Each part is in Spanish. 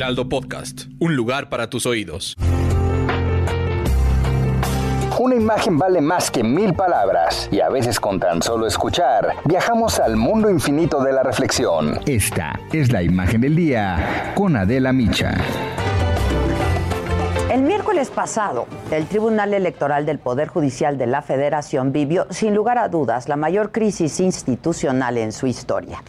Heraldo Podcast, un lugar para tus oídos. Una imagen vale más que mil palabras y a veces con tan solo escuchar viajamos al mundo infinito de la reflexión. Esta es la imagen del día con Adela Micha. El miércoles pasado, el Tribunal Electoral del Poder Judicial de la Federación vivió, sin lugar a dudas, la mayor crisis institucional en su historia.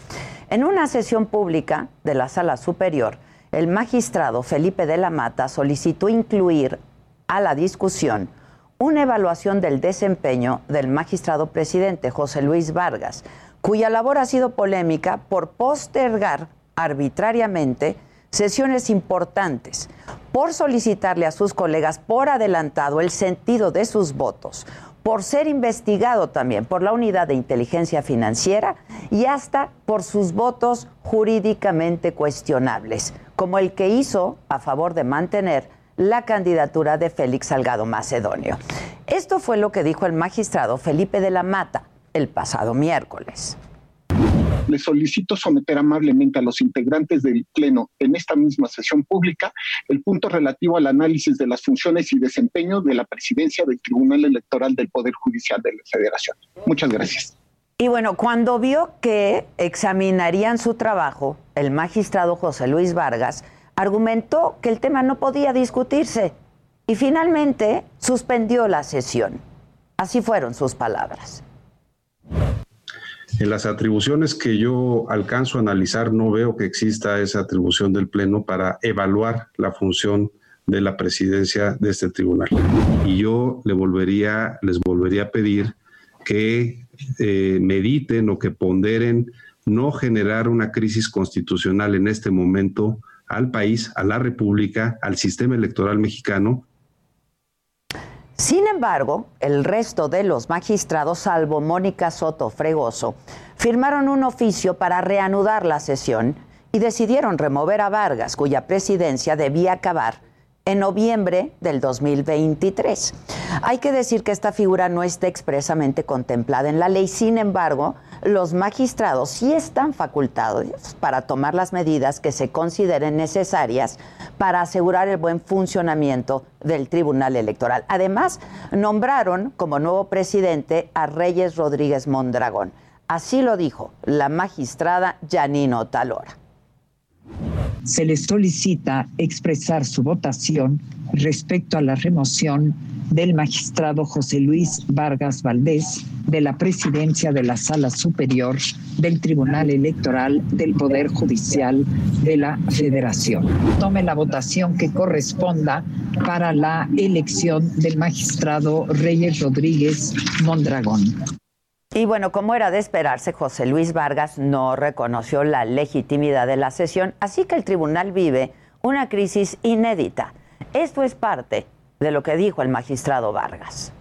En una sesión pública de la Sala Superior, el magistrado Felipe de la Mata solicitó incluir a la discusión una evaluación del desempeño del magistrado presidente José Luis Vargas, cuya labor ha sido polémica por postergar arbitrariamente sesiones importantes, por solicitarle a sus colegas por adelantado el sentido de sus votos, por ser investigado también por la Unidad de Inteligencia Financiera y hasta por sus votos jurídicamente cuestionables, como el que hizo a favor de mantener la candidatura de Félix Salgado Macedonio. Esto fue lo que dijo el magistrado Felipe de la Mata el pasado miércoles le solicito someter amablemente a los integrantes del Pleno en esta misma sesión pública el punto relativo al análisis de las funciones y desempeño de la presidencia del Tribunal Electoral del Poder Judicial de la Federación. Muchas gracias. Y bueno, cuando vio que examinarían su trabajo, el magistrado José Luis Vargas argumentó que el tema no podía discutirse y finalmente suspendió la sesión. Así fueron sus palabras. En las atribuciones que yo alcanzo a analizar, no veo que exista esa atribución del Pleno para evaluar la función de la presidencia de este tribunal. Y yo le volvería, les volvería a pedir que eh, mediten o que ponderen no generar una crisis constitucional en este momento al país, a la República, al sistema electoral mexicano, sin embargo, el resto de los magistrados, salvo Mónica Soto Fregoso, firmaron un oficio para reanudar la sesión y decidieron remover a Vargas, cuya presidencia debía acabar en noviembre del 2023. Hay que decir que esta figura no está expresamente contemplada en la ley, sin embargo, los magistrados sí están facultados para tomar las medidas que se consideren necesarias para asegurar el buen funcionamiento del Tribunal Electoral. Además, nombraron como nuevo presidente a Reyes Rodríguez Mondragón. Así lo dijo la magistrada Janino Talora se le solicita expresar su votación respecto a la remoción del magistrado José Luis Vargas Valdés de la presidencia de la Sala Superior del Tribunal Electoral del Poder Judicial de la Federación. Tome la votación que corresponda para la elección del magistrado Reyes Rodríguez Mondragón. Y bueno, como era de esperarse, José Luis Vargas no reconoció la legitimidad de la sesión, así que el tribunal vive una crisis inédita. Esto es parte de lo que dijo el magistrado Vargas.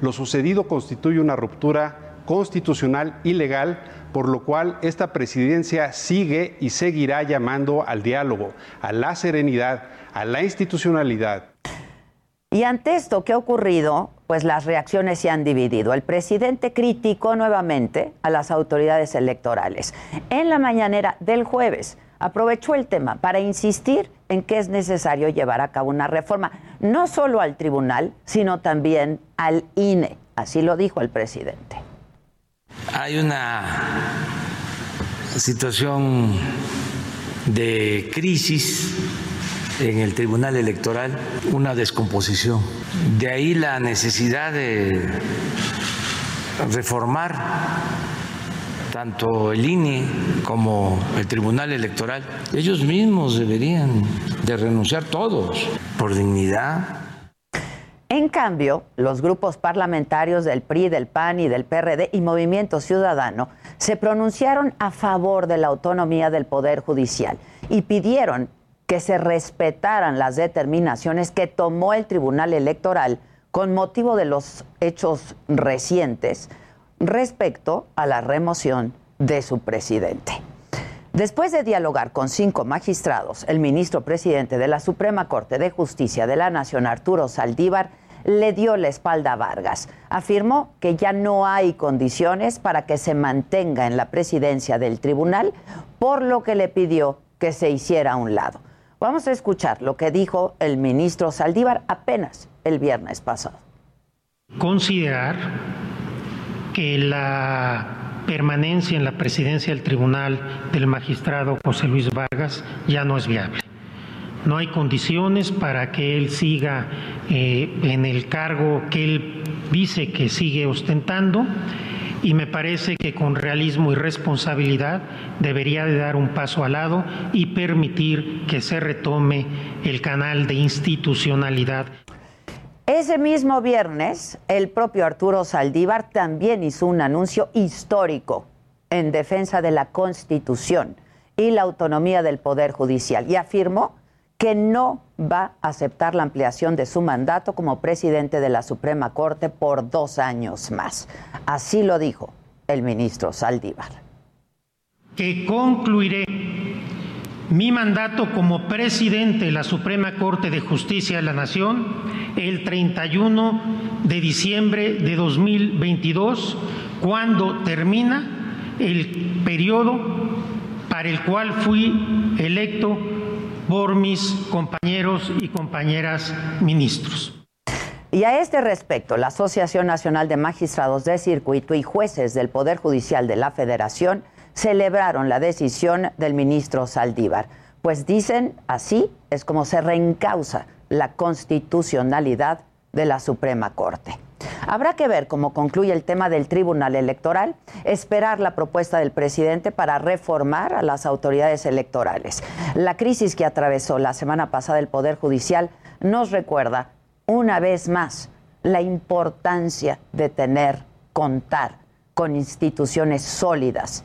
Lo sucedido constituye una ruptura constitucional ilegal, por lo cual esta presidencia sigue y seguirá llamando al diálogo, a la serenidad, a la institucionalidad. Y ante esto que ha ocurrido, pues las reacciones se han dividido. El presidente criticó nuevamente a las autoridades electorales. En la mañanera del jueves aprovechó el tema para insistir en que es necesario llevar a cabo una reforma, no solo al tribunal, sino también al INE. Así lo dijo el presidente. Hay una situación de crisis en el Tribunal Electoral, una descomposición. De ahí la necesidad de reformar tanto el INE como el Tribunal Electoral. Ellos mismos deberían de renunciar todos por dignidad. En cambio, los grupos parlamentarios del PRI, del PAN y del PRD y Movimiento Ciudadano se pronunciaron a favor de la autonomía del Poder Judicial y pidieron que se respetaran las determinaciones que tomó el Tribunal Electoral con motivo de los hechos recientes respecto a la remoción de su presidente. Después de dialogar con cinco magistrados, el ministro presidente de la Suprema Corte de Justicia de la Nación, Arturo Saldívar, le dio la espalda a Vargas. Afirmó que ya no hay condiciones para que se mantenga en la presidencia del tribunal, por lo que le pidió que se hiciera a un lado. Vamos a escuchar lo que dijo el ministro Saldívar apenas el viernes pasado. Considerar que la permanencia en la presidencia del tribunal del magistrado José Luis Vargas ya no es viable. No hay condiciones para que él siga eh, en el cargo que él dice que sigue ostentando y me parece que con realismo y responsabilidad debería de dar un paso al lado y permitir que se retome el canal de institucionalidad. Ese mismo viernes, el propio Arturo Saldívar también hizo un anuncio histórico en defensa de la Constitución y la autonomía del Poder Judicial y afirmó que no va a aceptar la ampliación de su mandato como presidente de la Suprema Corte por dos años más. Así lo dijo el ministro Saldívar. Que concluiré mi mandato como presidente de la Suprema Corte de Justicia de la Nación el 31 de diciembre de 2022, cuando termina el periodo para el cual fui electo por mis compañeros y compañeras ministros. Y a este respecto, la Asociación Nacional de Magistrados de Circuito y Jueces del Poder Judicial de la Federación celebraron la decisión del ministro Saldívar, pues dicen así es como se reencausa la constitucionalidad de la Suprema Corte. Habrá que ver cómo concluye el tema del Tribunal Electoral, esperar la propuesta del presidente para reformar a las autoridades electorales. La crisis que atravesó la semana pasada el Poder Judicial nos recuerda una vez más la importancia de tener, contar con instituciones sólidas